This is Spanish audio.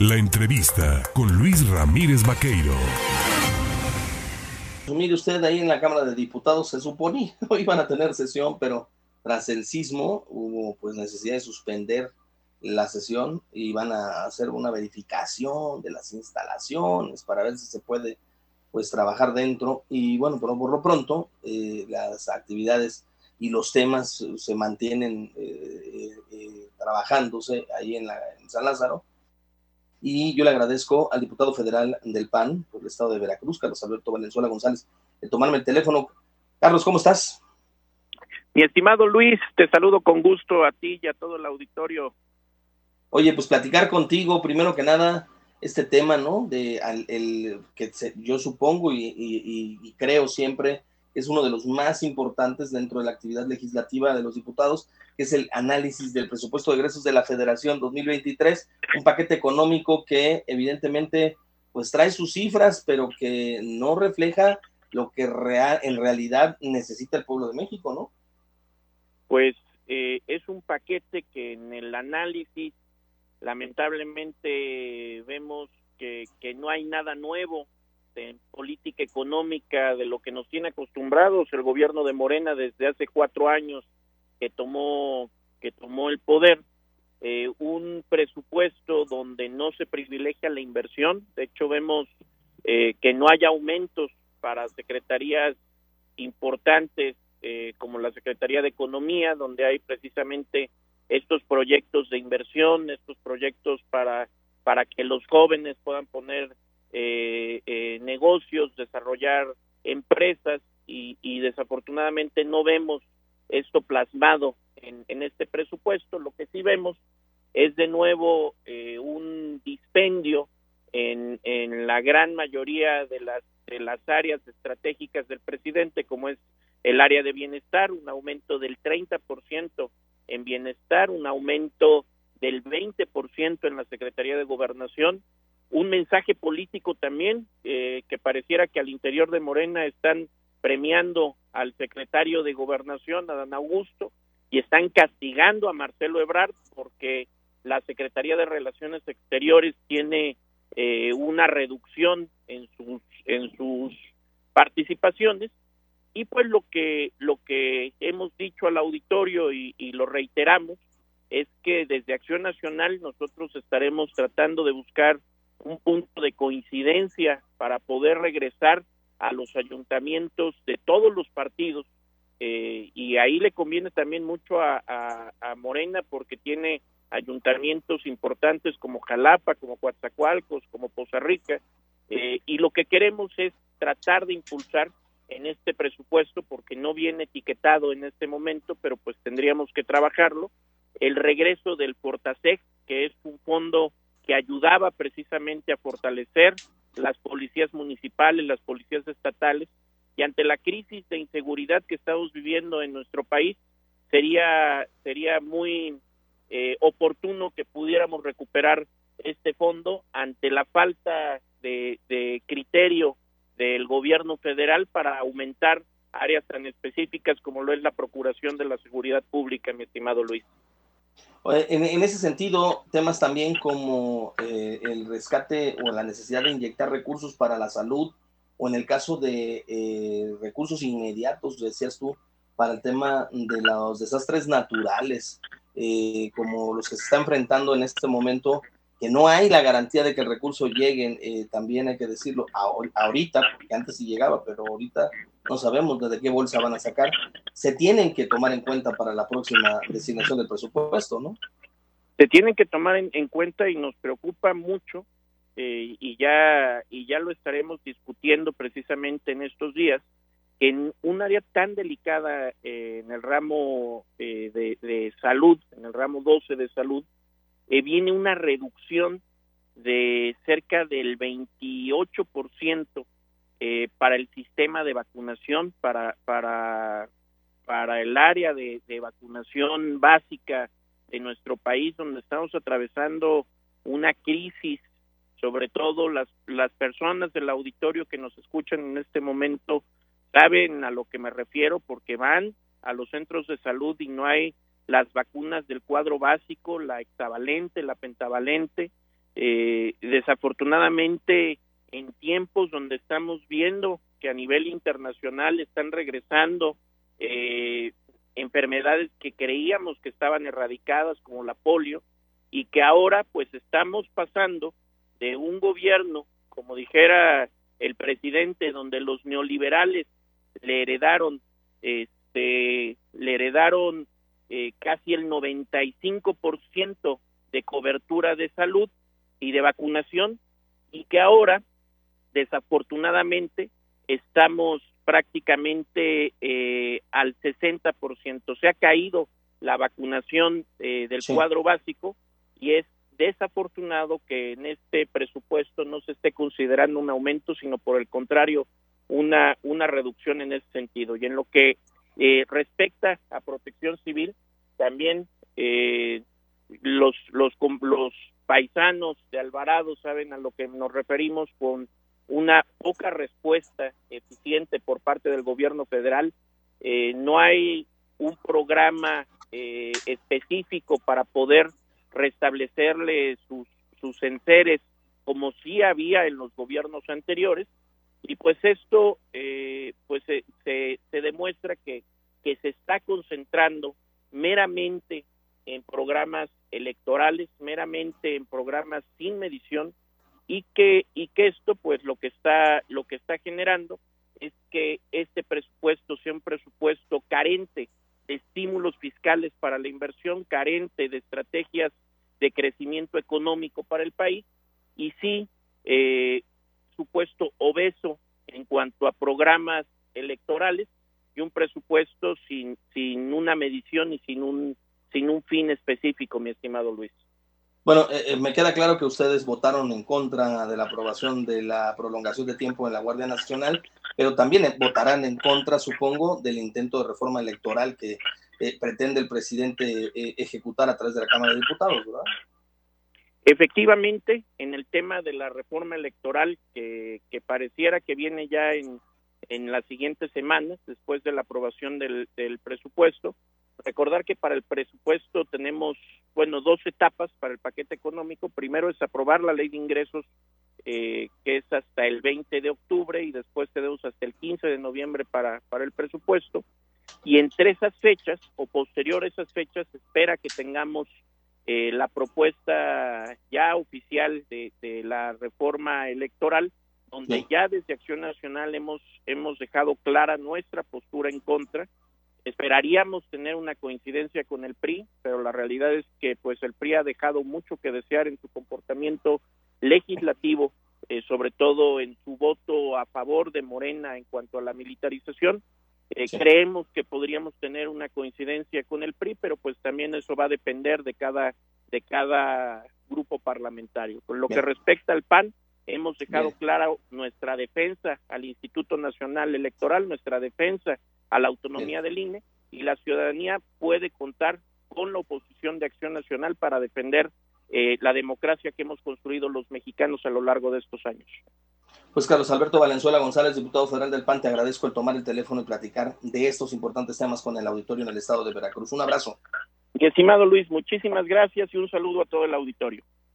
La entrevista con Luis Ramírez Vaqueiro. Pues mire usted, ahí en la Cámara de Diputados se suponía hoy iban a tener sesión, pero tras el sismo hubo pues necesidad de suspender la sesión y van a hacer una verificación de las instalaciones para ver si se puede pues trabajar dentro y bueno, pero por lo pronto eh, las actividades y los temas se mantienen eh, eh, trabajándose ahí en, la, en San Lázaro y yo le agradezco al diputado federal del PAN por el estado de Veracruz, Carlos Alberto Valenzuela González, de tomarme el teléfono. Carlos, ¿cómo estás? Mi estimado Luis, te saludo con gusto a ti y a todo el auditorio Oye, pues platicar contigo, primero que nada, este tema, ¿no? De el que yo supongo y, creo siempre es uno de los más importantes dentro de la actividad legislativa de los diputados, que es el análisis del presupuesto de egresos de la Federación 2023, un paquete económico que evidentemente pues trae sus cifras, pero que no refleja lo que real, en realidad necesita el pueblo de México, ¿no? Pues eh, es un paquete que en el análisis lamentablemente vemos que, que no hay nada nuevo en política económica de lo que nos tiene acostumbrados el gobierno de Morena desde hace cuatro años que tomó que tomó el poder eh, un presupuesto donde no se privilegia la inversión. De hecho vemos eh, que no hay aumentos para secretarías importantes eh, como la Secretaría de Economía donde hay precisamente estos proyectos de inversión, estos proyectos para, para que los jóvenes puedan poner eh, eh, negocios, desarrollar empresas y, y, desafortunadamente no vemos esto plasmado en, en, este presupuesto. Lo que sí vemos es de nuevo eh, un dispendio en, en la gran mayoría de las, de las áreas estratégicas del presidente, como es el área de bienestar, un aumento del 30% en bienestar, un aumento del 20% en la Secretaría de Gobernación, un mensaje político también eh, que pareciera que al interior de Morena están premiando al secretario de Gobernación, Dan Augusto, y están castigando a Marcelo Ebrard porque la Secretaría de Relaciones Exteriores tiene eh, una reducción en sus en sus participaciones. Y pues lo que lo que hemos dicho al auditorio y, y, lo reiteramos es que desde Acción Nacional nosotros estaremos tratando de buscar un punto de coincidencia para poder regresar a los ayuntamientos de todos los partidos eh, y ahí le conviene también mucho a, a, a, Morena porque tiene ayuntamientos importantes como Jalapa, como Coatzacoalcos, como Poza Rica eh, y lo que queremos es tratar de impulsar en este presupuesto porque no viene etiquetado en este momento, pero pues tendríamos que trabajarlo. El regreso del Fortasec, que es un fondo que ayudaba precisamente a fortalecer las policías municipales, las policías estatales, y ante la crisis de inseguridad que estamos viviendo en nuestro país, sería, sería muy eh, oportuno que pudiéramos recuperar este fondo ante la falta de, de criterio del gobierno federal para aumentar áreas tan específicas como lo es la procuración de la seguridad pública, mi estimado Luis. En, en ese sentido, temas también como eh, el rescate o la necesidad de inyectar recursos para la salud, o en el caso de eh, recursos inmediatos, decías tú, para el tema de los desastres naturales, eh, como los que se está enfrentando en este momento que no hay la garantía de que el recurso llegue, eh, también hay que decirlo ahorita, porque antes sí llegaba, pero ahorita no sabemos desde qué bolsa van a sacar, se tienen que tomar en cuenta para la próxima designación del presupuesto, ¿no? Se tienen que tomar en, en cuenta y nos preocupa mucho eh, y ya y ya lo estaremos discutiendo precisamente en estos días en un área tan delicada eh, en el ramo eh, de, de salud, en el ramo 12 de salud, eh, viene una reducción de cerca del 28% eh, para el sistema de vacunación, para, para, para el área de, de vacunación básica de nuestro país, donde estamos atravesando una crisis, sobre todo las, las personas del auditorio que nos escuchan en este momento saben a lo que me refiero porque van a los centros de salud y no hay las vacunas del cuadro básico, la hexavalente, la pentavalente, eh, desafortunadamente en tiempos donde estamos viendo que a nivel internacional están regresando eh, enfermedades que creíamos que estaban erradicadas como la polio y que ahora pues estamos pasando de un gobierno, como dijera el presidente, donde los neoliberales le heredaron, este, le heredaron eh, casi el 95% de cobertura de salud y de vacunación y que ahora desafortunadamente estamos prácticamente eh, al 60%. Se ha caído la vacunación eh, del cuadro básico y es desafortunado que en este presupuesto no se esté considerando un aumento, sino por el contrario, una, una reducción en ese sentido. Y en lo que eh, respecta a protección civil, también eh, los, los, los paisanos de Alvarado saben a lo que nos referimos con una poca respuesta eficiente por parte del gobierno federal. Eh, no hay un programa eh, específico para poder restablecerle sus, sus enseres como sí había en los gobiernos anteriores y pues esto eh, pues se, se, demuestra que, que se está concentrando meramente en programas electorales, meramente en programas sin medición y que y que esto pues lo que está lo que está generando es que este presupuesto sea un presupuesto carente de estímulos fiscales para la inversión, carente de estrategias de crecimiento económico para el país y sí eh, supuesto obeso en cuanto a programas electorales y un presupuesto sin sin una medición y sin un sin un fin específico, mi estimado Luis. Bueno, eh, eh, me queda claro que ustedes votaron en contra de la aprobación de la prolongación de tiempo en la Guardia Nacional, pero también votarán en contra, supongo, del intento de reforma electoral que eh, pretende el presidente ejecutar a través de la Cámara de Diputados, ¿verdad? Efectivamente, en el tema de la reforma electoral que, pareciera que viene ya en, en las siguientes semanas, después de la aprobación del, del presupuesto, Recordar que para el presupuesto tenemos, bueno, dos etapas para el paquete económico. Primero es aprobar la ley de ingresos, eh, que es hasta el 20 de octubre, y después tenemos hasta el 15 de noviembre para, para el presupuesto. Y entre esas fechas, o posterior a esas fechas, espera que tengamos eh, la propuesta ya oficial de, de la reforma electoral, donde ya desde Acción Nacional hemos, hemos dejado clara nuestra postura en contra Esperaríamos tener una coincidencia con el PRI, pero la realidad es que pues el PRI ha dejado mucho que desear en su comportamiento legislativo, eh, sobre todo en su voto a favor de Morena en cuanto a la militarización. Eh, creemos que podríamos tener una coincidencia con el PRI, pero pues también eso va a depender de cada de cada grupo parlamentario. Con lo que respecta al PAN, hemos dejado clara nuestra defensa al Instituto Nacional Electoral, nuestra defensa a la autonomía del INE y la ciudadanía puede contar con la oposición de Acción Nacional para defender eh, la democracia que hemos construido los mexicanos a lo largo de estos años. Pues Carlos Alberto Valenzuela González, diputado federal del PAN, te agradezco el tomar el teléfono y platicar de estos importantes temas con el auditorio en el estado de Veracruz. Un abrazo. Estimado Luis, muchísimas gracias y un saludo a todo el auditorio.